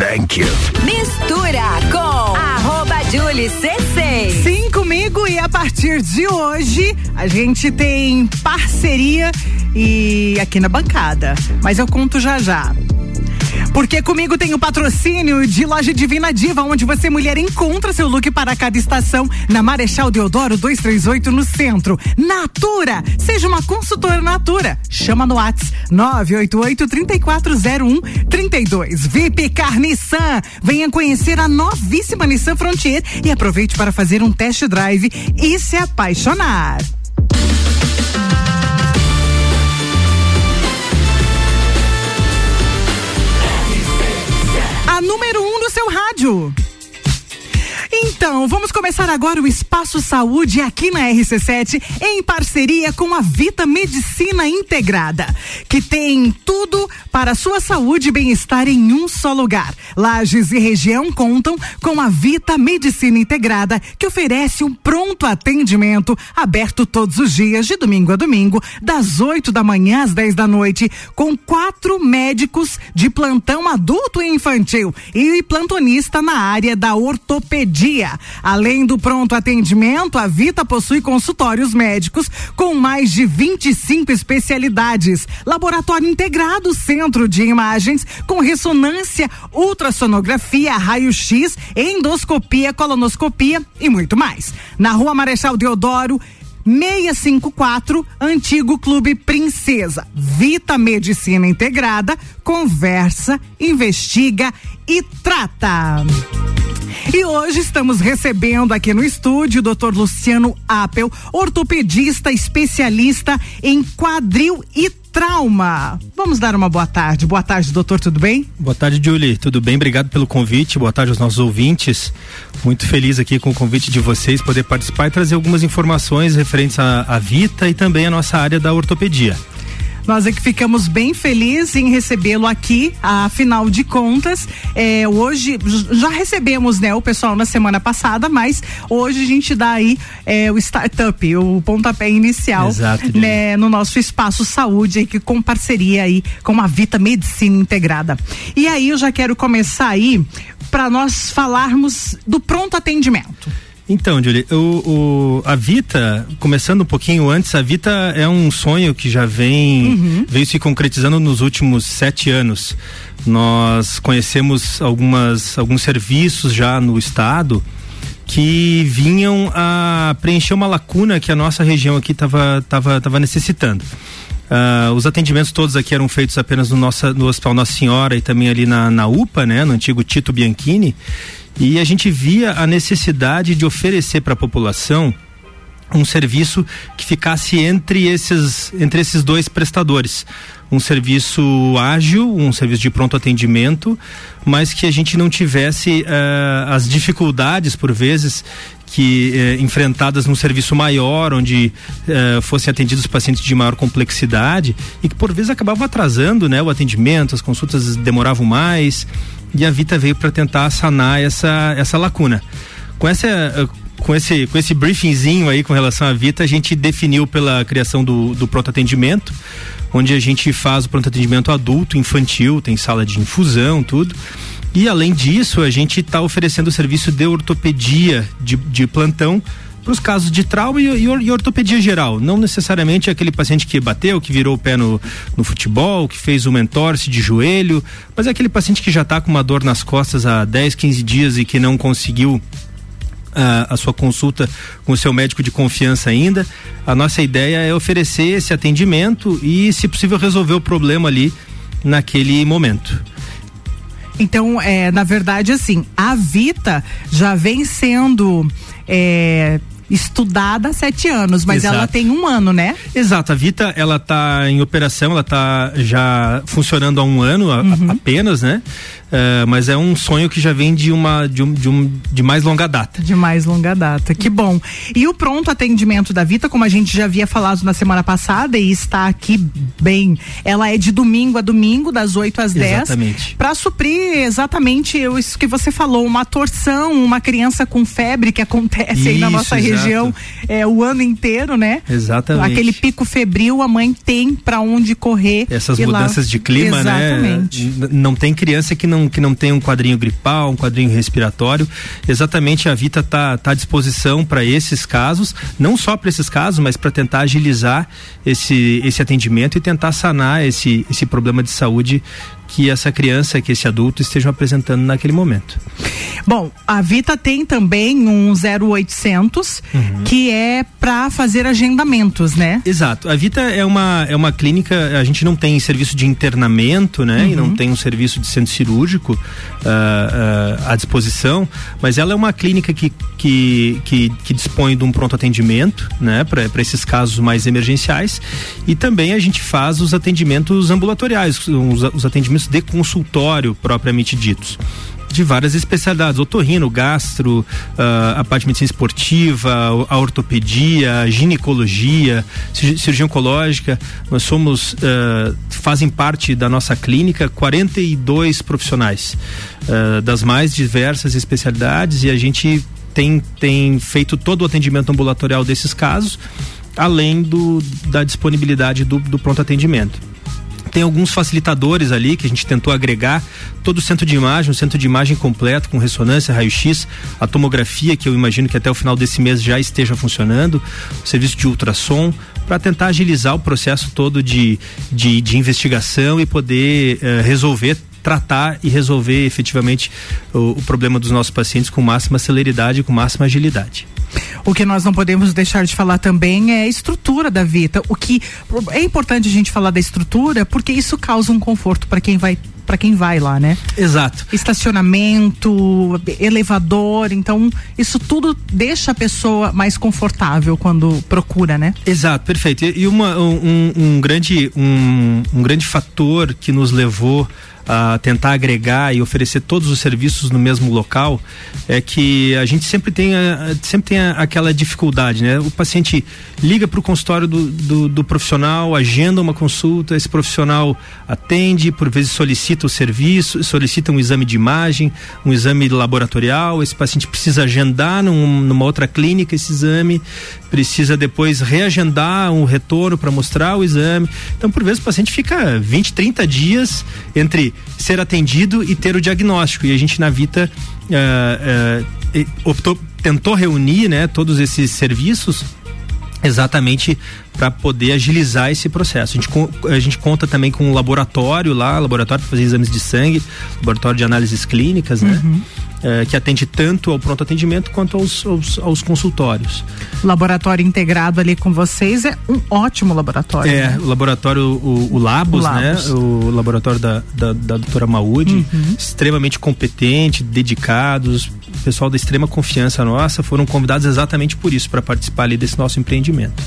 Thank you. Mistura com arroba Julie C6. Sim, comigo e a partir de hoje a gente tem parceria e aqui na bancada. Mas eu conto já já. Porque comigo tem o patrocínio de Loja Divina Diva, onde você, mulher, encontra seu look para cada estação. Na Marechal Deodoro 238, no centro. Natura! Seja uma consultora Natura. Chama no WhatsApp 988-3401-32. VIP Car Nissan. Venha conhecer a novíssima Nissan Frontier e aproveite para fazer um test drive e se apaixonar. Número um do seu rádio. Então, vamos começar agora o Espaço Saúde aqui na RC7, em parceria com a Vita Medicina Integrada, que tem tudo para sua saúde e bem-estar em um só lugar. Lages e região contam com a Vita Medicina Integrada, que oferece um pronto atendimento aberto todos os dias, de domingo a domingo, das 8 da manhã às 10 da noite, com quatro médicos de plantão adulto e infantil e plantonista na área da ortopedia. Além do pronto atendimento, a Vita possui consultórios médicos com mais de 25 especialidades, laboratório integrado, centro de imagens com ressonância, ultrassonografia, raio-x, endoscopia, colonoscopia e muito mais. Na Rua Marechal Deodoro, 654, Antigo Clube Princesa. Vita Medicina Integrada, conversa, investiga e trata. E hoje estamos recebendo aqui no estúdio o Dr. Luciano Apel, ortopedista especialista em quadril e trauma. Vamos dar uma boa tarde. Boa tarde, doutor, tudo bem? Boa tarde, Julie. Tudo bem? Obrigado pelo convite. Boa tarde aos nossos ouvintes. Muito feliz aqui com o convite de vocês poder participar e trazer algumas informações referentes à, à Vita e também à nossa área da ortopedia. Nós é que ficamos bem felizes em recebê-lo aqui, afinal de contas, é, hoje já recebemos né, o pessoal na semana passada, mas hoje a gente dá aí é, o startup, o pontapé inicial Exato, né, no nosso espaço saúde, que com parceria aí com a Vita Medicina Integrada. E aí eu já quero começar aí para nós falarmos do pronto atendimento. Então, Julie, o, o, a Vita, começando um pouquinho antes, a Vita é um sonho que já vem uhum. veio se concretizando nos últimos sete anos. Nós conhecemos algumas, alguns serviços já no estado que vinham a preencher uma lacuna que a nossa região aqui estava tava, tava necessitando. Uh, os atendimentos todos aqui eram feitos apenas no, nossa, no Hospital Nossa Senhora e também ali na, na UPA, né, no antigo Tito Bianchini. E a gente via a necessidade de oferecer para a população um serviço que ficasse entre esses, entre esses dois prestadores. Um serviço ágil, um serviço de pronto atendimento, mas que a gente não tivesse uh, as dificuldades, por vezes, que eh, enfrentadas num serviço maior, onde eh, fossem atendidos pacientes de maior complexidade e que por vezes acabavam atrasando, né, o atendimento, as consultas demoravam mais e a Vita veio para tentar sanar essa, essa lacuna. Com essa com esse, com esse briefingzinho aí com relação à Vita, a gente definiu pela criação do, do pronto atendimento, onde a gente faz o pronto atendimento adulto, infantil, tem sala de infusão, tudo. E além disso, a gente está oferecendo o serviço de ortopedia de, de plantão para os casos de trauma e, e, ortopedia geral. Não necessariamente aquele paciente que bateu, que virou o pé no, no futebol, que fez uma entorse de joelho, mas é aquele paciente que já está com uma dor nas costas há 10, 15 dias e que não conseguiu a, a, sua consulta com o seu médico de confiança ainda. A nossa ideia é oferecer esse atendimento e, se possível, resolver o problema ali naquele momento. Então, é, na verdade, assim, a Vita já vem sendo é, estudada há sete anos, mas Exato. ela tem um ano, né? Exato, a Vita ela tá em operação, ela tá já funcionando há um ano a, uhum. apenas, né? Uh, mas é um sonho que já vem de uma de, um, de, um, de mais longa data. De mais longa data, que bom. E o pronto atendimento da Vita, como a gente já havia falado na semana passada e está aqui bem, ela é de domingo a domingo, das 8 às 10. Exatamente. Para suprir exatamente isso que você falou, uma torção, uma criança com febre que acontece isso, aí na nossa região região é, o ano inteiro, né? Exatamente. Aquele pico febril, a mãe tem para onde correr. Essas mudanças lá... de clima, Exatamente. né? Não tem criança que não que não tem um quadrinho gripal, um quadrinho respiratório. Exatamente a Vita está tá à disposição para esses casos, não só para esses casos, mas para tentar agilizar esse, esse atendimento e tentar sanar esse, esse problema de saúde que essa criança, que esse adulto estejam apresentando naquele momento. Bom, a Vita tem também um 0800 uhum. que é para fazer agendamentos, né? Exato. A Vita é uma, é uma clínica, a gente não tem serviço de internamento, né? Uhum. E não uhum. tem um serviço de centro cirúrgico uh, uh, à disposição, mas ela é uma clínica que, que, que, que dispõe de um pronto atendimento, né? Para esses casos mais emergenciais. E também a gente faz os atendimentos ambulatoriais, os, os atendimentos de consultório propriamente ditos de várias especialidades, otorrino, gastro, uh, a parte de medicina esportiva, a ortopedia, a ginecologia, cirurgia oncológica. Nós somos, uh, fazem parte da nossa clínica 42 profissionais uh, das mais diversas especialidades e a gente tem, tem feito todo o atendimento ambulatorial desses casos, além do, da disponibilidade do, do pronto atendimento tem alguns facilitadores ali que a gente tentou agregar todo o centro de imagem, o centro de imagem completo com ressonância, raio-x, a tomografia que eu imagino que até o final desse mês já esteja funcionando, o serviço de ultrassom para tentar agilizar o processo todo de, de, de investigação e poder uh, resolver tratar e resolver efetivamente o, o problema dos nossos pacientes com máxima celeridade e com máxima agilidade. O que nós não podemos deixar de falar também é a estrutura da Vita. O que é importante a gente falar da estrutura porque isso causa um conforto para quem vai para quem vai lá, né? Exato. Estacionamento, elevador, então isso tudo deixa a pessoa mais confortável quando procura, né? Exato, perfeito. E uma, um, um grande um, um grande fator que nos levou a tentar agregar e oferecer todos os serviços no mesmo local, é que a gente sempre tem, a, sempre tem a, aquela dificuldade, né? O paciente liga para o consultório do, do, do, profissional, agenda uma consulta, esse profissional atende, por vezes solicita o serviço, solicita um exame de imagem, um exame laboratorial, esse paciente precisa agendar num, numa outra clínica esse exame, precisa depois reagendar um retorno para mostrar o exame. Então, por vezes, o paciente fica 20, 30 dias entre ser atendido e ter o diagnóstico. E a gente na Vita uh, uh, optou, tentou reunir né, todos esses serviços exatamente para poder agilizar esse processo. A gente, a gente conta também com um laboratório lá, laboratório para fazer exames de sangue, laboratório de análises clínicas, né? Uhum. É, que atende tanto ao pronto atendimento quanto aos, aos, aos, consultórios. Laboratório integrado ali com vocês é um ótimo laboratório. É, né? o laboratório, o, o, Labos, o, Labos, né? O laboratório da, da, da doutora Maude, uhum. extremamente competente, dedicados, pessoal da extrema confiança nossa, foram convidados exatamente por isso, para participar ali desse nosso empreendimento.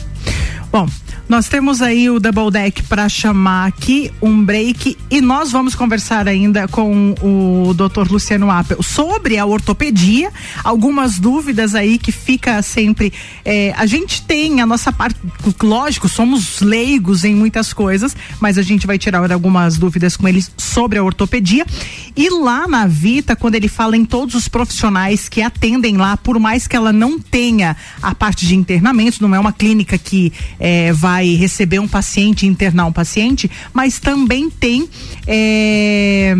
Bom, nós temos aí o Double Deck para chamar aqui um break e nós vamos conversar ainda com o Dr. Luciano Appel sobre a ortopedia, algumas dúvidas aí que fica sempre. É, a gente tem a nossa parte, lógico, somos leigos em muitas coisas, mas a gente vai tirar algumas dúvidas com eles sobre a ortopedia. E lá na Vita, quando ele fala em todos os profissionais que atendem lá, por mais que ela não tenha a parte de internamento, não é uma clínica que é, vai receber um paciente, internar um paciente, mas também tem é,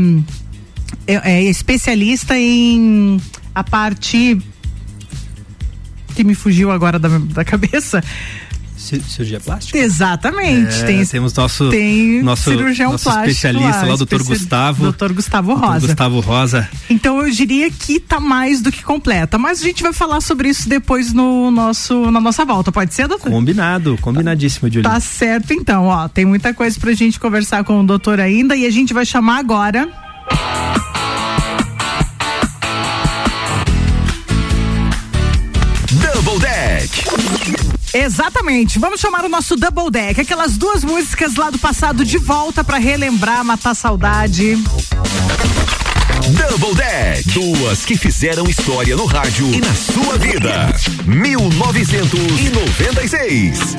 é, é especialista em a parte que me fugiu agora da, da cabeça cirurgia plástica? Exatamente. É, tem, temos nosso, tem nosso, cirurgião nosso plástico especialista lá, lá o doutor Gustavo. Doutor Gustavo Rosa. Doutor Gustavo Rosa. Então eu diria que tá mais do que completa. Mas a gente vai falar sobre isso depois no nosso, na nossa volta. Pode ser, doutor? Combinado, combinadíssimo, Julie. Tá certo então, ó. Tem muita coisa pra gente conversar com o doutor ainda e a gente vai chamar agora. Exatamente. Vamos chamar o nosso Double Deck, aquelas duas músicas lá do passado de volta para relembrar, matar saudade. Double Deck. Duas que fizeram história no rádio e na sua vida. 1996.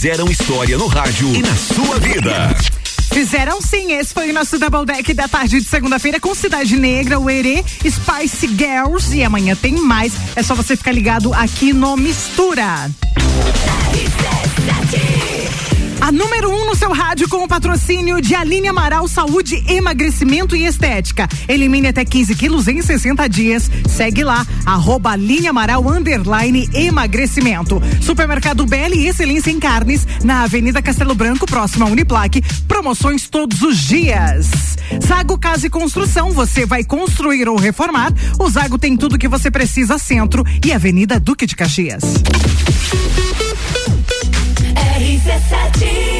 Fizeram história no rádio e na sua vida. Fizeram sim, esse foi o nosso Double Deck da tarde de segunda-feira com Cidade Negra, o Erê, Spice Girls e amanhã tem mais. É só você ficar ligado aqui no Mistura. Rádio com o patrocínio de Aline Amaral Saúde, Emagrecimento e Estética. Elimine até 15 quilos em 60 dias. Segue lá, arroba Aline Amaral underline emagrecimento. Supermercado Beli Excelência em Carnes, na Avenida Castelo Branco, próxima à Uniplaque. Promoções todos os dias. Zago Casa e Construção, você vai construir ou reformar. O Zago tem tudo que você precisa, centro e Avenida Duque de Caxias. RC7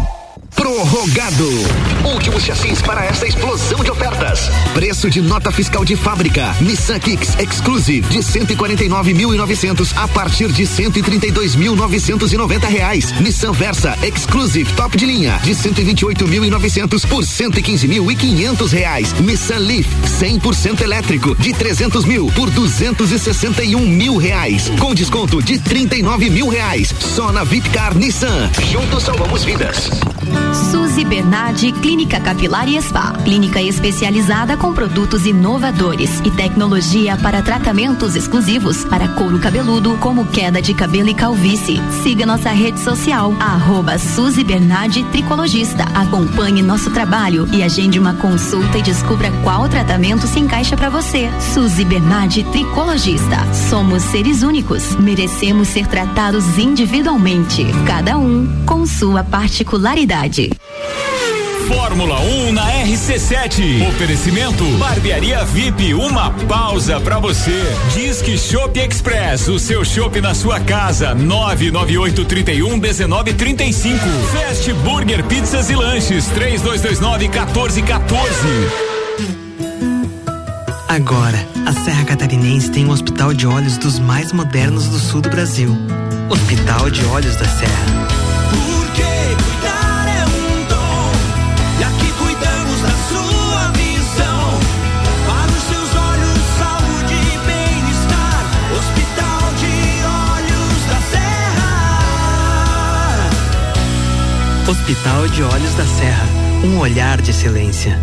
Prorrogado. Últimos chassis para esta explosão de ofertas. Preço de nota fiscal de fábrica. Nissan Kicks Exclusive de 149.900 a partir de 132.990 reais. Nissan Versa Exclusive top de linha de 128.900 por 115.500 reais. Nissan Leaf 100% elétrico de 300 mil por 261 mil reais. Com desconto de 39 mil reais. Só na Vitcar Nissan. Juntos salvamos vidas. Suzy Bernardi Clínica Capilar e Spa. Clínica especializada com produtos inovadores e tecnologia para tratamentos exclusivos para couro cabeludo, como queda de cabelo e calvície. Siga nossa rede social, arroba Suzy Bernardi Tricologista. Acompanhe nosso trabalho e agende uma consulta e descubra qual tratamento se encaixa para você. Suzy Bernardi Tricologista. Somos seres únicos. Merecemos ser tratados individualmente. Cada um com sua particularidade. Fórmula 1 um na RC7. Oferecimento Barbearia VIP, uma pausa para você. Disque Shop Express, o seu shopping na sua casa. 998 31 19 35. Fast Burger Pizzas e Lanches 3229 1414. Agora, a Serra Catarinense tem um hospital de olhos dos mais modernos do sul do Brasil. Hospital de Olhos da Serra. Hospital de Olhos da Serra. Um olhar de excelência.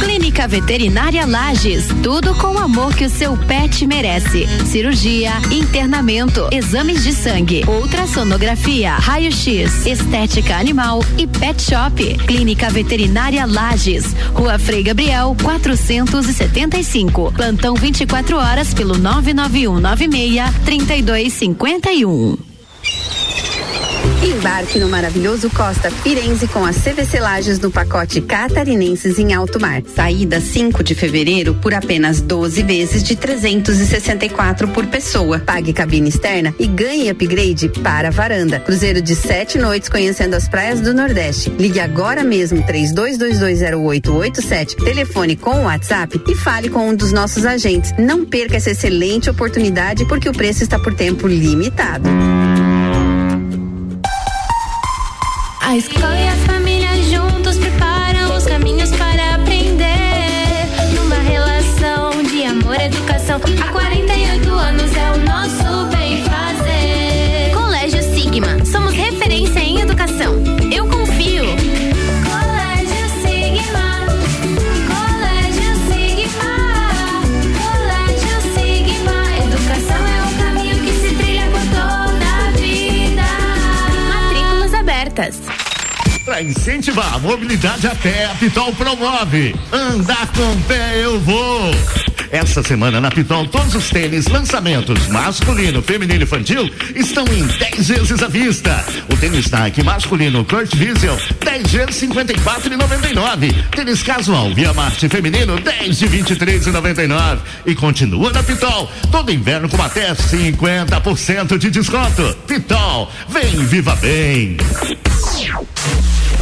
Clínica Veterinária Lages, tudo com o amor que o seu pet merece. Cirurgia, internamento, exames de sangue, ultrassonografia, raio-x, estética animal e pet shop. Clínica Veterinária Lages, Rua Frei Gabriel, 475. Plantão 24 horas pelo 99196 3251. Embarque no maravilhoso Costa Firenze com a CVC Lages no pacote Catarinenses em Alto Mar. Saída 5 de fevereiro por apenas 12 vezes de 364 por pessoa. Pague cabine externa e ganhe upgrade para a varanda. Cruzeiro de sete noites conhecendo as praias do Nordeste. Ligue agora mesmo 32220887, telefone com o WhatsApp e fale com um dos nossos agentes. Não perca essa excelente oportunidade porque o preço está por tempo limitado. A escola e a a mobilidade a pé, a Pitol promove. Andar com pé eu vou. Essa semana na Pitol, todos os tênis, lançamentos masculino, feminino e infantil estão em 10 vezes à vista. O tênis Nike masculino Kurt Diesel, 10 vezes 54,99. Tênis casual Via Marte feminino, 10 de 23,99. E continua na Pitol, todo inverno com até 50% de desconto. Pitol, vem, viva bem.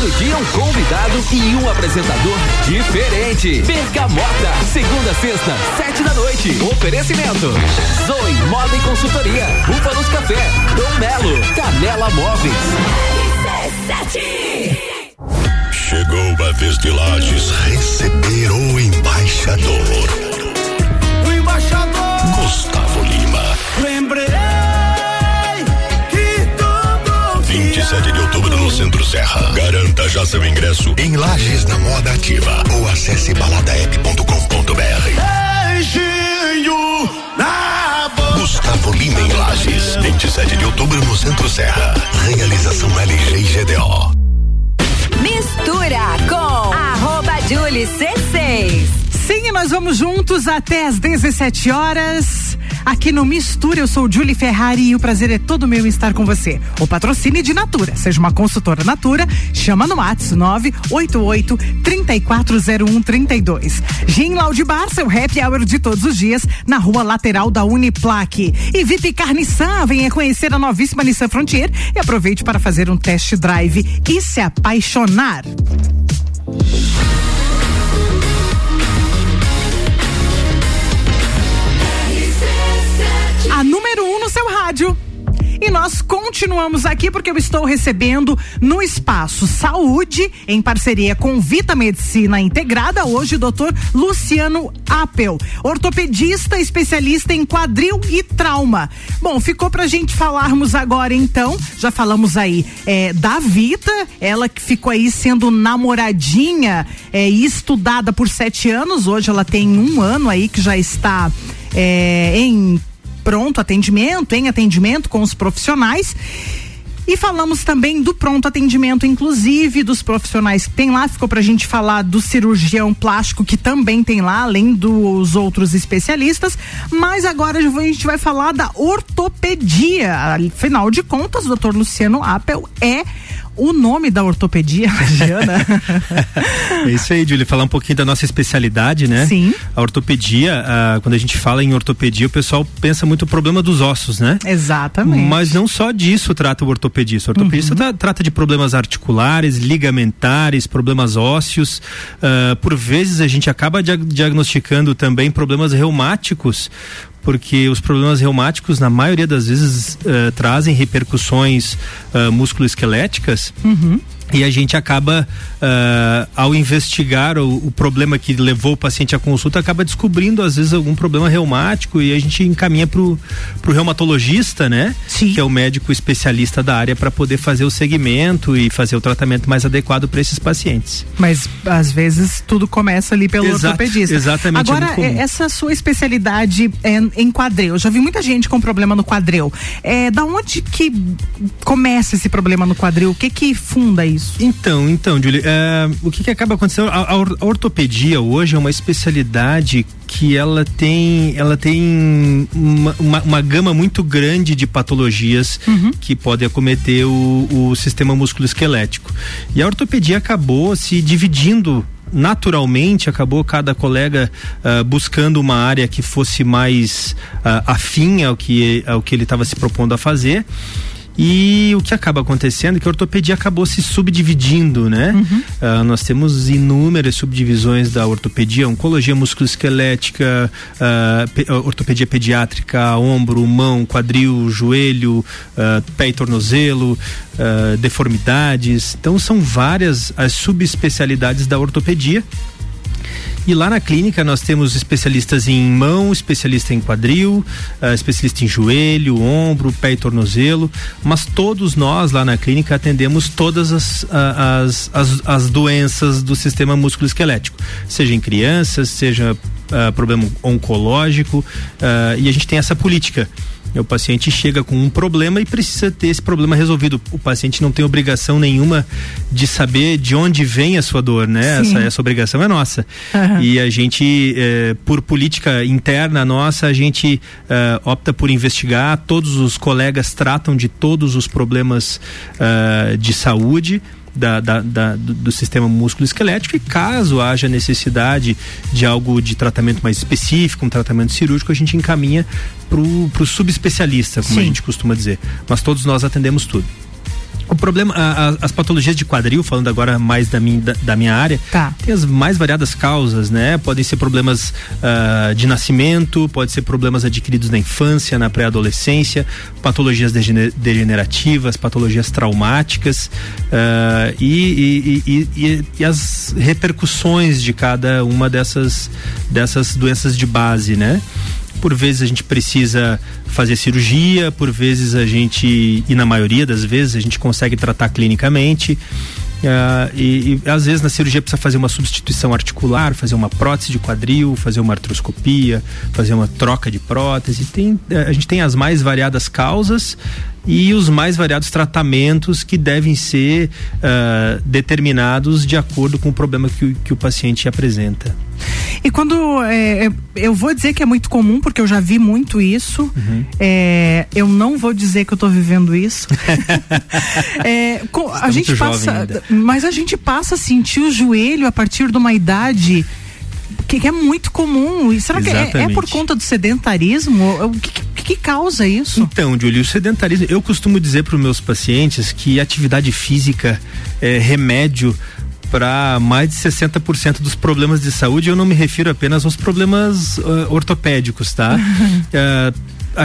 Todo dia um convidado e um apresentador diferente. Bergamota, segunda, sexta, sete da noite. Oferecimento. Zoe Moda e Consultoria. Búfalos Café. Dom Melo. Canela Móveis. Chegou a vez de Lages receber o embaixador. Outubro no Centro Serra. Garanta já seu ingresso em Lages na Moda Ativa ou acesse baladaep.com.br. beijinho na boca. Gustavo Lima em Lages. 27 de outubro no Centro Serra. Realização LG e GDO. Mistura com arroba Julie C6. Sim, nós vamos juntos até às 17 horas. Aqui no Mistura, eu sou Julie Ferrari e o prazer é todo meu estar com você. O patrocínio de Natura. Seja uma consultora Natura, chama no WhatsApp 988 340132. Gin Loud Bar, seu happy hour de todos os dias, na rua lateral da Uniplaque. E VIP Carniçan, venha conhecer a novíssima Nissan Frontier e aproveite para fazer um test drive e se apaixonar. Número um no seu rádio. E nós continuamos aqui porque eu estou recebendo no Espaço Saúde, em parceria com Vita Medicina Integrada, hoje o doutor Luciano Apel, ortopedista especialista em quadril e trauma. Bom, ficou pra gente falarmos agora então, já falamos aí é, da Vita, ela que ficou aí sendo namoradinha é, e estudada por sete anos, hoje ela tem um ano aí que já está é, em pronto atendimento, em atendimento com os profissionais. E falamos também do pronto atendimento, inclusive dos profissionais que tem lá. Ficou pra gente falar do cirurgião plástico que também tem lá, além dos outros especialistas. Mas agora a gente vai falar da ortopedia. Afinal de contas, o doutor Luciano Appel é o nome da ortopedia, Giana. É isso aí, Julie. Falar um pouquinho da nossa especialidade, né? Sim. A ortopedia, ah, quando a gente fala em ortopedia, o pessoal pensa muito no problema dos ossos, né? Exatamente. Mas não só disso trata o ortopedista. O ortopedista tra- trata de problemas articulares, ligamentares, problemas ósseos. Ah, por vezes a gente acaba dia- diagnosticando também problemas reumáticos. Porque os problemas reumáticos, na maioria das vezes, ah, trazem repercussões ah, musculoesqueléticas Uhum. E a gente acaba, ah, ao investigar o, o problema que levou o paciente à consulta, acaba descobrindo às vezes algum problema reumático e a gente encaminha pro, pro reumatologista, né? Sim. Que é o médico especialista da área para poder fazer o segmento e fazer o tratamento mais adequado para esses pacientes. Mas às vezes tudo começa ali pelo Exato, ortopedista. exatamente, é Agora, eh, essa sua especialidade é em quadril. Eu já vi muita gente com problema no quadril. É, da onde que começa esse problema no quadril? O que que funda isso? Então, então, Julie, é, o que, que acaba acontecendo? A, a or- a ortopedia hoje é uma especialidade que ela tem, ela tem uma, uma, uma gama muito grande de patologias que podem acometer o, o sistema musculoesquelético. E a ortopedia acabou se dividindo naturalmente acabou cada colega ah, buscando uma área que fosse mais ah, afim ao que, ao que ele estava se propondo a fazer. E o que acaba acontecendo é que a ortopedia acabou se subdividindo, né? Ah, nós temos inúmeras subdivisões da ortopedia, oncologia musculoesquelética, ah, pe- ah, ortopedia pediátrica, ombro, mão, quadril, joelho, ah, pé e tornozelo, deformidades. Então são várias as subespecialidades da ortopedia. E lá na clínica nós temos especialistas em mão, especialista em quadril, ah, especialista em joelho, ombro, pé e tornozelo, mas todos nós lá na clínica atendemos todas as, as, as, as doenças do sistema musculoesquelético, seja em crianças, seja ah, problema oncológico, ah, e a gente tem essa política. O paciente chega com um problema e precisa ter esse problema resolvido. O paciente não tem obrigação nenhuma de saber de onde vem a sua dor, né? Essa, essa obrigação é nossa. Aham. E a gente, eh, por política interna nossa, a gente eh, opta por investigar. Todos os colegas tratam de todos os problemas ah, de saúde. Da, da- da- do, sistema músculo-esquelético e caso haja necessidade de algo de tratamento mais específico, um tratamento cirúrgico, a gente encaminha pro, pro subespecialista, como a Sim. gente costuma dizer. Mas todos nós atendemos tudo. O problema, a- a- as patologias de quadril, falando agora mais da minha, da, da minha área, Tá. tem as mais variadas causas, né? Podem ser problemas ah, de nascimento, pode ser problemas adquiridos na infância, na pré-adolescência, patologias degene- degenerativas, patologias traumáticas e, e- e- e- e as repercussões de cada uma dessas, dessas doenças de base, né? Por vezes a gente precisa fazer cirurgia, por vezes a gente, e na maioria das vezes, a gente consegue tratar clinicamente. ah, e, e às vezes na cirurgia precisa fazer uma substituição articular, fazer uma prótese de quadril, fazer uma artroscopia, fazer uma troca de prótese. Tem, eh, a gente tem as mais variadas causas e os mais variados tratamentos que devem ser ah, determinados de acordo com o problema que, o- que o paciente apresenta. E quando é, é, eu vou dizer que é muito comum, porque eu já vi muito isso. Uhum. É, eu não vou dizer que eu tô vivendo isso. É, co- a tá gente muito jovem passa, mas a gente passa a sentir o joelho a partir de uma idade que, é muito comum. E será que é, é Exatamente. por conta do sedentarismo? O que, que, que causa isso? Então, Júlio, o sedentarismo, eu costumo dizer para os meus pacientes que atividade física é remédio para mais de 60% dos problemas de saúde. Eu não me refiro apenas aos problemas ah, ortopédicos, tá? Ah,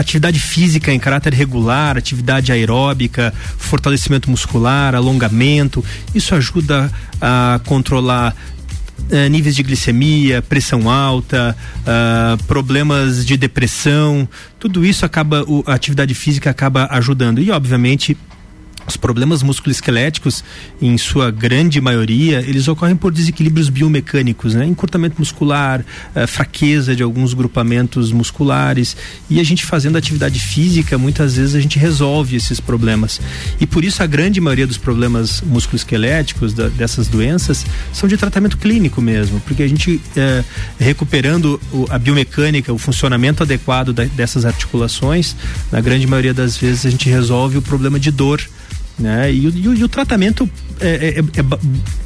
atividade física em caráter regular, atividade aeróbica, fortalecimento muscular, alongamento, isso ajuda a controlar eh, níveis de glicemia, pressão alta, ah, problemas de depressão, tudo isso acaba, o- a atividade física acaba ajudando. E, obviamente, os problemas musculoesqueléticos, em sua grande maioria, eles ocorrem por desequilíbrios biomecânicos, né? Encurtamento muscular, eh, fraqueza de alguns grupamentos musculares. E a gente fazendo atividade física, muitas vezes a gente resolve esses problemas. E por isso a grande maioria dos problemas musculoesqueléticos, dessas doenças, são de tratamento clínico mesmo. Porque a gente, eh, recuperando a biomecânica, o funcionamento adequado dessas articulações, na grande maioria das vezes a gente resolve o problema de dor né? E, o- e o- e o tratamento é- é- é ba-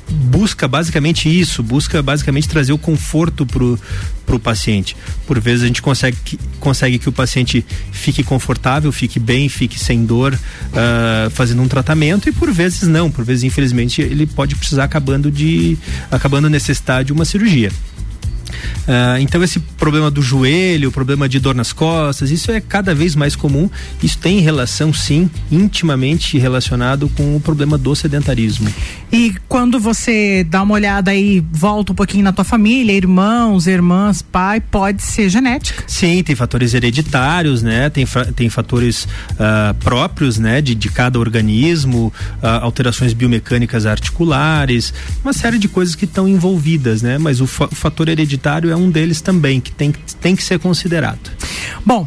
busca basicamente isso, busca basicamente trazer o conforto pro, pro paciente. Por vezes a gente consegue que, consegue que o paciente fique confortável, fique bem, fique sem dor, ah, fazendo um tratamento e por vezes não, por vezes infelizmente ele pode precisar acabando de acabando necessitar de uma cirurgia. Ah, então esse problema do joelho, o problema de dor nas costas, isso é cada vez mais comum. Isso tem relação, sim, intimamente relacionado com o problema do sedentarismo. E quando você dá uma olhada aí, volta um pouquinho na tua família, irmãos, irmãs, pai, pode ser genética. Sim, tem fatores hereditários, né? Tem, tem fatores ah, próprios, né? De, de cada organismo, ah, alterações biomecânicas articulares, uma série de coisas que estão envolvidas, né? Mas o, fa- o fator hereditário é um deles também, que tem, que- tem que ser considerado. Bom,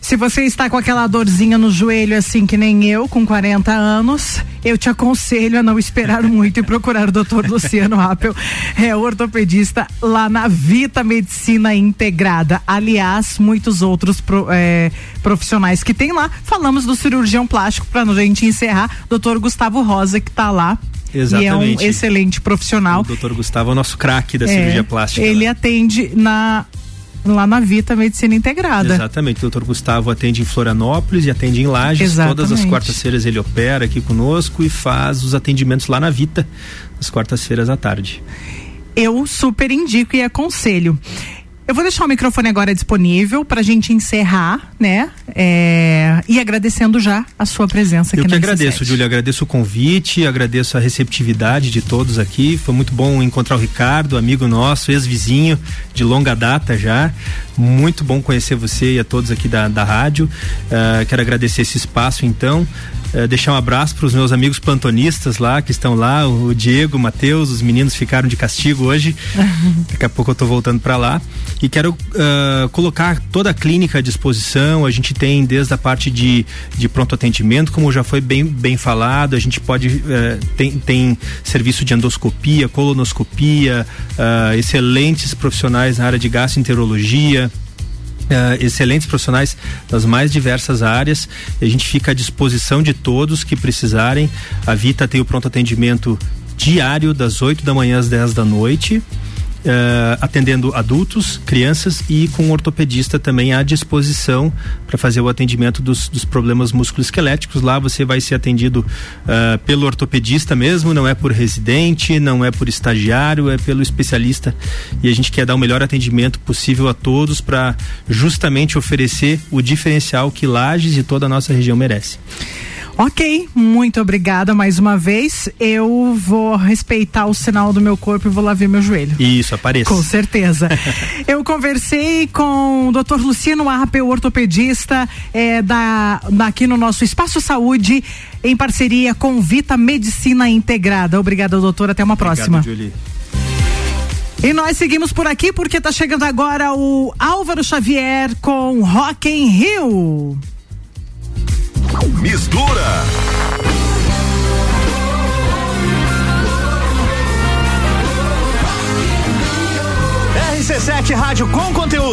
se você está com aquela dorzinha no joelho, assim que nem eu, com 40 anos, eu te aconselho a não esperar muito e procurar o Dr. Luciano Appel, é ortopedista lá na Vita Medicina Integrada. Aliás, muitos outros pro- é, profissionais que tem lá. Falamos do cirurgião plástico para a gente encerrar, Dr. Gustavo Rosa, que está lá. E é um Exatamente. excelente profissional. O doutor Gustavo é o nosso craque da É, cirurgia plástica. Ele né? atende na lá na Vita Medicina Integrada. Exatamente, o doutor Gustavo atende em Florianópolis e atende em Lages. Exatamente. Todas as quartas-feiras ele opera aqui conosco e faz os atendimentos lá na Vita, às quartas-feiras à tarde. eu super indico e aconselho. Eu vou deixar o microfone agora disponível para a gente encerrar, né? É, e agradecendo já a sua presença aqui Eu que na agradeço, RC7. Júlio. Agradeço o convite, agradeço a receptividade de todos aqui. Foi muito bom encontrar o Ricardo, amigo nosso, ex-vizinho de longa data já. Muito bom conhecer você e a todos aqui da, da rádio. Ah, quero agradecer esse espaço, então. Ah, deixar um abraço para os meus amigos plantonistas lá, que estão lá, o Diego, o Matheus, os meninos ficaram de castigo hoje. Daqui a pouco eu tô voltando para lá. E quero ah, colocar toda a clínica à disposição. A gente tem desde a parte de, de pronto atendimento, como já foi bem, bem falado, a gente pode. eh, tem, tem serviço de endoscopia, colonoscopia, ah, excelentes profissionais na área de gastroenterologia. Eh, excelentes profissionais das mais diversas áreas. A gente fica à disposição de todos que precisarem. A Vita tem o pronto atendimento diário das 8 da manhã às 10 da noite. Eh, atendendo adultos, crianças e com um ortopedista também à disposição para fazer o atendimento dos, dos problemas musculoesqueléticos. Lá você vai ser atendido eh, pelo ortopedista mesmo, não é por residente, não é por estagiário, é pelo especialista. E a gente quer dar o melhor atendimento possível a todos para justamente oferecer o diferencial que Lages e toda a nossa região merece. Ok, muito obrigada mais uma vez. Eu vou respeitar o sinal do meu corpo e vou lá ver meu joelho. Isso, apareça. Com certeza. Eu conversei com o Dr. Luciano Arpe, ortopedista é, da, daqui no nosso Espaço Saúde, em parceria com Vita Medicina Integrada. Obrigada, doutor. Até uma próxima. Obrigado, Julie. E nós seguimos por aqui porque está chegando agora o Álvaro Xavier com Rock in Rio. Mistura. RC7 Rádio com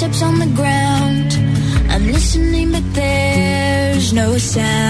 Footsteps on the ground. I'm listening, but there's no sound.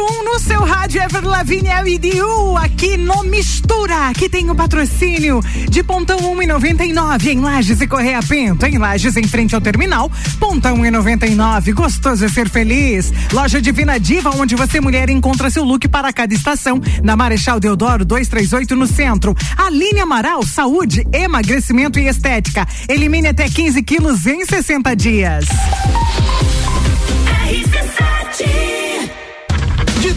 no seu rádio Ever Lavigne LDU, aqui no Mistura, que tem o patrocínio de Pontão 1,99 em Lages e Correia Pinto, em Lages em frente ao terminal, Pontão 1,99, gostoso é ser feliz. Loja Divina Diva, onde você mulher encontra seu look para cada estação, na Marechal Deodoro 238 no centro. Aline Amaral, saúde, emagrecimento e estética. Elimine até 15 quilos em 60 dias.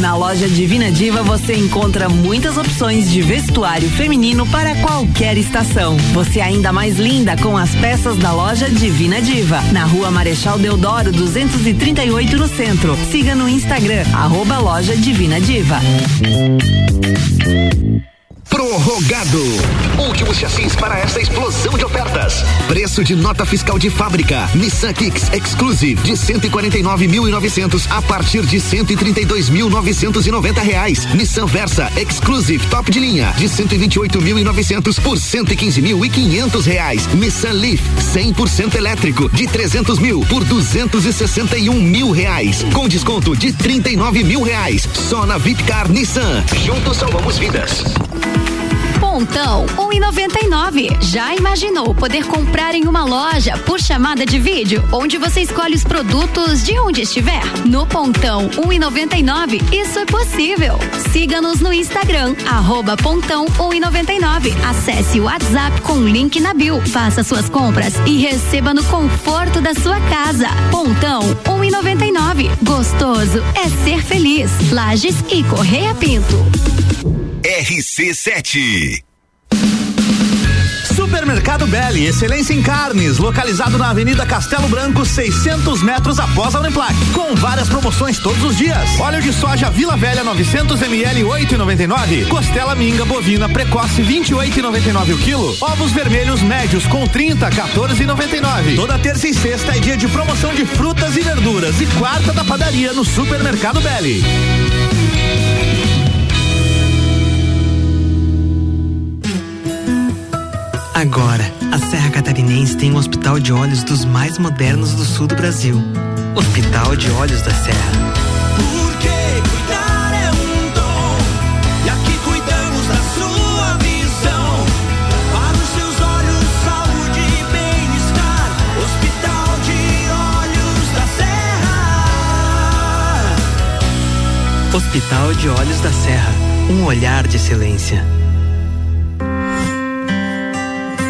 Na loja Divina Diva você encontra muitas opções de vestuário feminino para qualquer estação. Você é ainda mais linda com as peças da loja Divina Diva. Na rua Marechal Deodoro 238 no centro. Siga no Instagram, arroba loja Divina Diva. Prorrogado. Últimos chassis para essa explosão de ofertas. Preço de nota fiscal de fábrica. Nissan Kicks Exclusive de 149.900 a partir de 132.990 reais. Nissan Versa Exclusive top de linha de 128.900 por 115.500 reais. Nissan Leaf 100% elétrico de 300 mil por 261 mil reais. Com desconto de 39 mil reais. Só na Vipcar Nissan. Juntos salvamos vidas. Pontão 1,99. Já imaginou poder comprar em uma loja por chamada de vídeo, onde você escolhe os produtos de onde estiver? No Pontão 1,99. Isso é possível. Siga-nos no Instagram, arroba Pontão 1,99. Acesse o WhatsApp com link na bio. Faça suas compras e receba no conforto da sua casa. Pontão 1,99. Gostoso é ser feliz. Lages e Correia Pinto. RC7. Supermercado Belli, excelência em carnes, localizado na Avenida Castelo Branco, 600 metros após a Uniplac, com várias promoções todos os dias. Óleo de soja Vila Velha 900 ml 8,99. Costela minga bovina precoce 28,99 o quilo. Ovos vermelhos médios com 30 14,99. Toda terça e sexta é dia de promoção de frutas e verduras e quarta da padaria no Supermercado Belli. Agora, a Serra Catarinense tem um hospital de olhos dos mais modernos do sul do Brasil. Hospital de Olhos da Serra. Porque cuidar é um dom. E aqui cuidamos da sua visão. Para os seus olhos, saúde e bem-estar. Hospital de Olhos da Serra. Hospital de Olhos da Serra. Um olhar de excelência.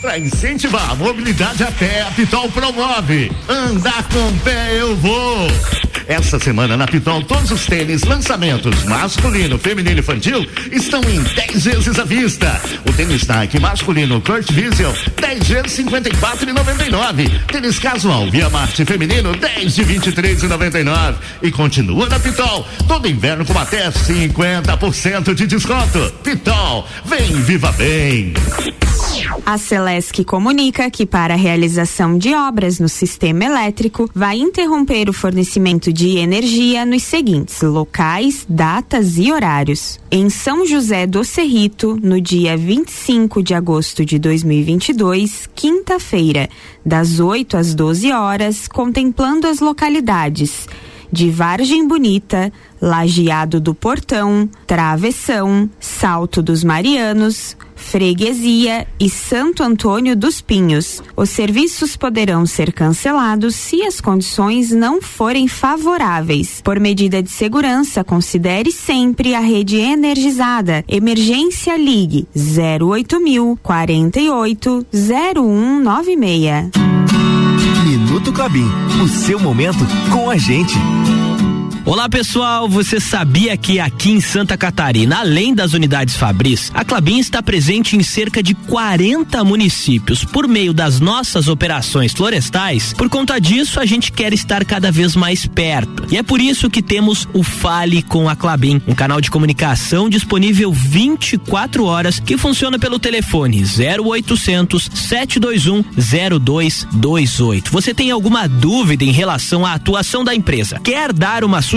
Para incentivar a mobilidade a pé, a Pitol promove. Andar com pé eu vou. Essa semana na Pitol, todos os tênis, lançamentos masculino, feminino e infantil estão em 10 vezes à vista. O tênis Nike masculino Kurt Diesel, 10 vezes 54,99. Tênis casual Via Marte feminino, 10 de 23,99. E continua na Pitol, todo inverno com até 50% de desconto. Pitol, vem viva bem. A Celesc comunica que para a realização de obras no sistema elétrico vai interromper o fornecimento de energia nos seguintes locais, datas e horários. Em São José do Cerrito, no dia 25 de agosto de 2022, quinta-feira, das 8 às 12 horas, contemplando as localidades de Vargem Bonita, Lajeado do Portão, Travessão, Salto dos Marianos, Freguesia e Santo Antônio dos Pinhos. Os serviços poderão ser cancelados se as condições não forem favoráveis. Por medida de segurança, considere sempre a rede energizada. Emergência Ligue 08000 48 0196. Minuto Clabin, o seu momento com a gente. Olá pessoal, você sabia que aqui em Santa Catarina, além das unidades Fabris, a Clabin está presente em cerca de 40 municípios por meio das nossas operações florestais? Por conta disso, a gente quer estar cada vez mais perto. E é por isso que temos o Fale com a Clabin, um canal de comunicação disponível 24 horas que funciona pelo telefone 0800 721 0228. Você tem alguma dúvida em relação à atuação da empresa? Quer dar uma sugestão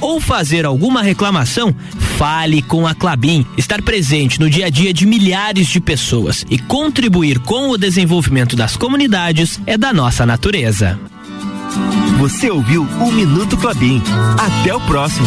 ou fazer alguma reclamação, fale com a Clabin. Estar presente no dia a dia de milhares de pessoas e contribuir com o desenvolvimento das comunidades é da nossa natureza. Você ouviu o Minuto Clabin. Até o próximo.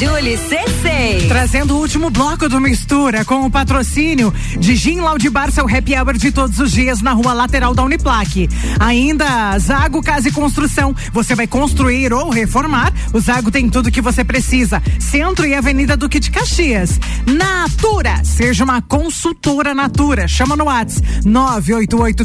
Julie C6. Trazendo o último bloco do Mistura com o patrocínio de Gin Laudibar, seu happy hour de todos os dias na rua lateral da Uniplaque. Ainda Zago Casa e Construção. Você vai construir ou reformar? O Zago tem tudo que você precisa. Centro e Avenida Duque de Caxias. Natura. Seja uma consultora Natura. Chama no WhatsApp 988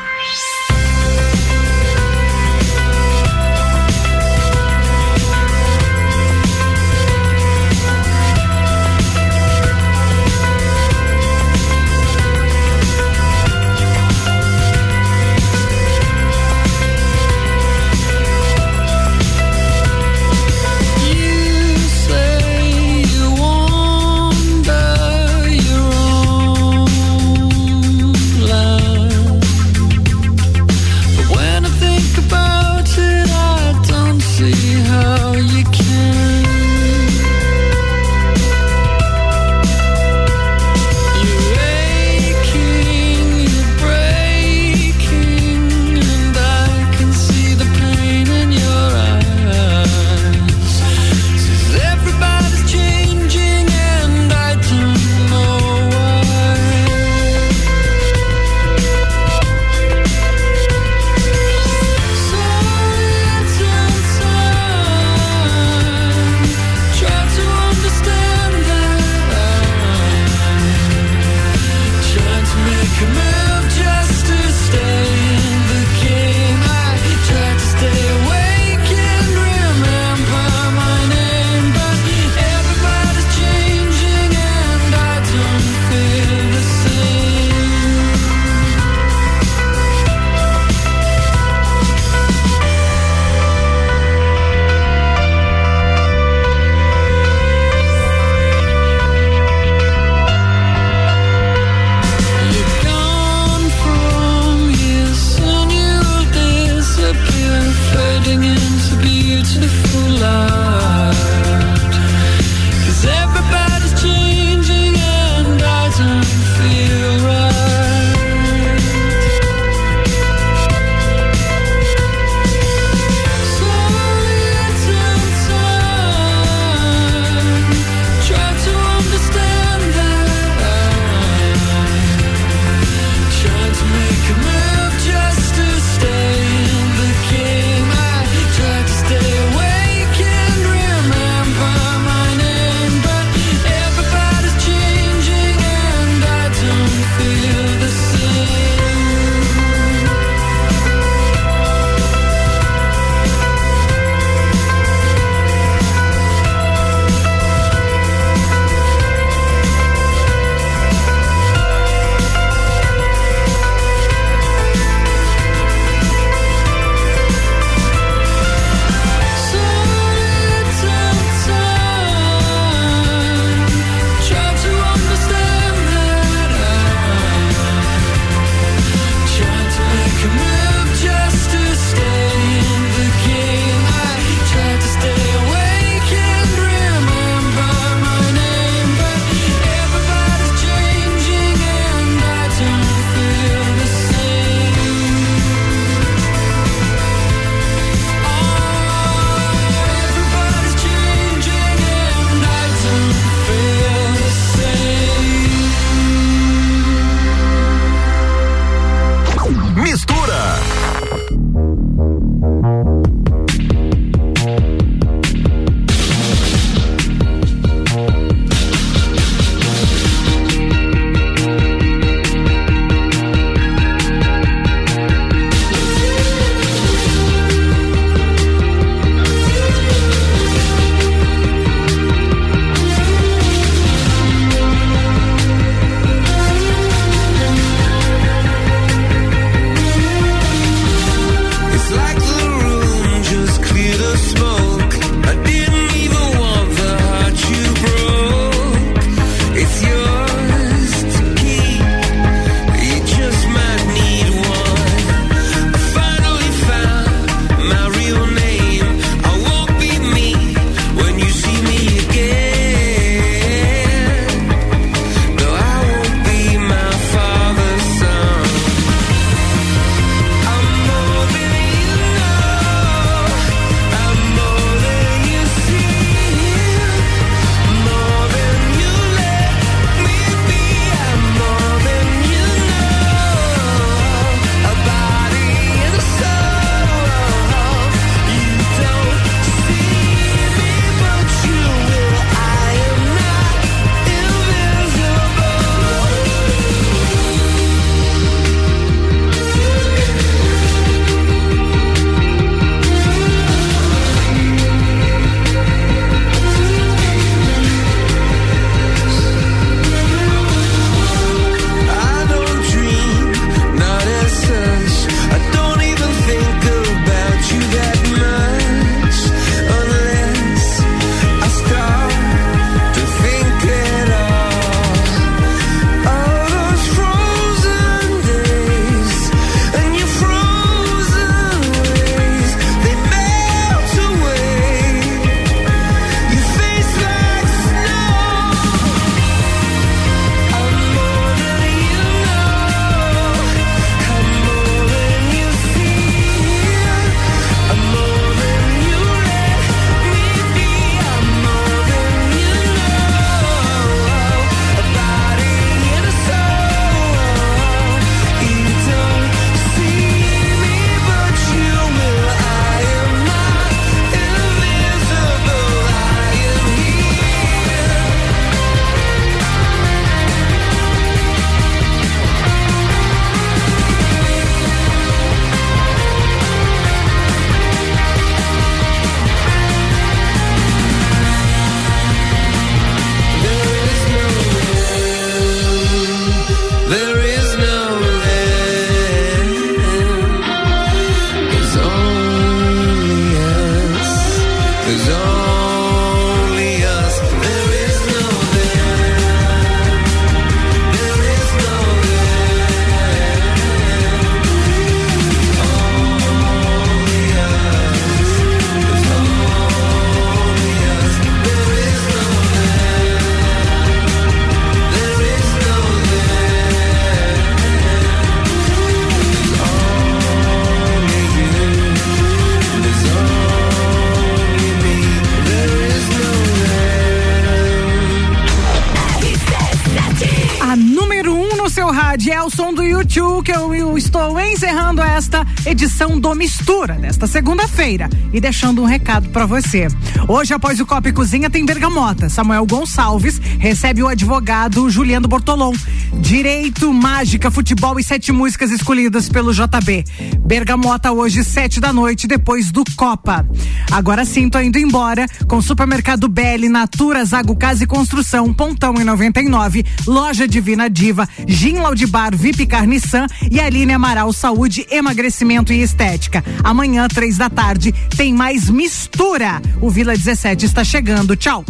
Edição do Mistura desta segunda-feira e deixando um recado para você. Hoje, após o Copa e Cozinha, tem Bergamota. Samuel Gonçalves recebe o advogado Juliano Bortolom. Direito, mágica, futebol e sete músicas escolhidas pelo JB. Bergamota hoje, sete da noite, depois do Copa. Agora sim, tô indo embora com Supermercado Belli, Natura, Zago Casa e Construção, Pontão em 99, Loja Divina Diva, Gin Laudibar, VIP Carniçan e Aline Amaral Saúde, Emagrecimento e Estética. Amanhã, três da tarde, tem mais mistura. O Vila 17 está chegando. Tchau.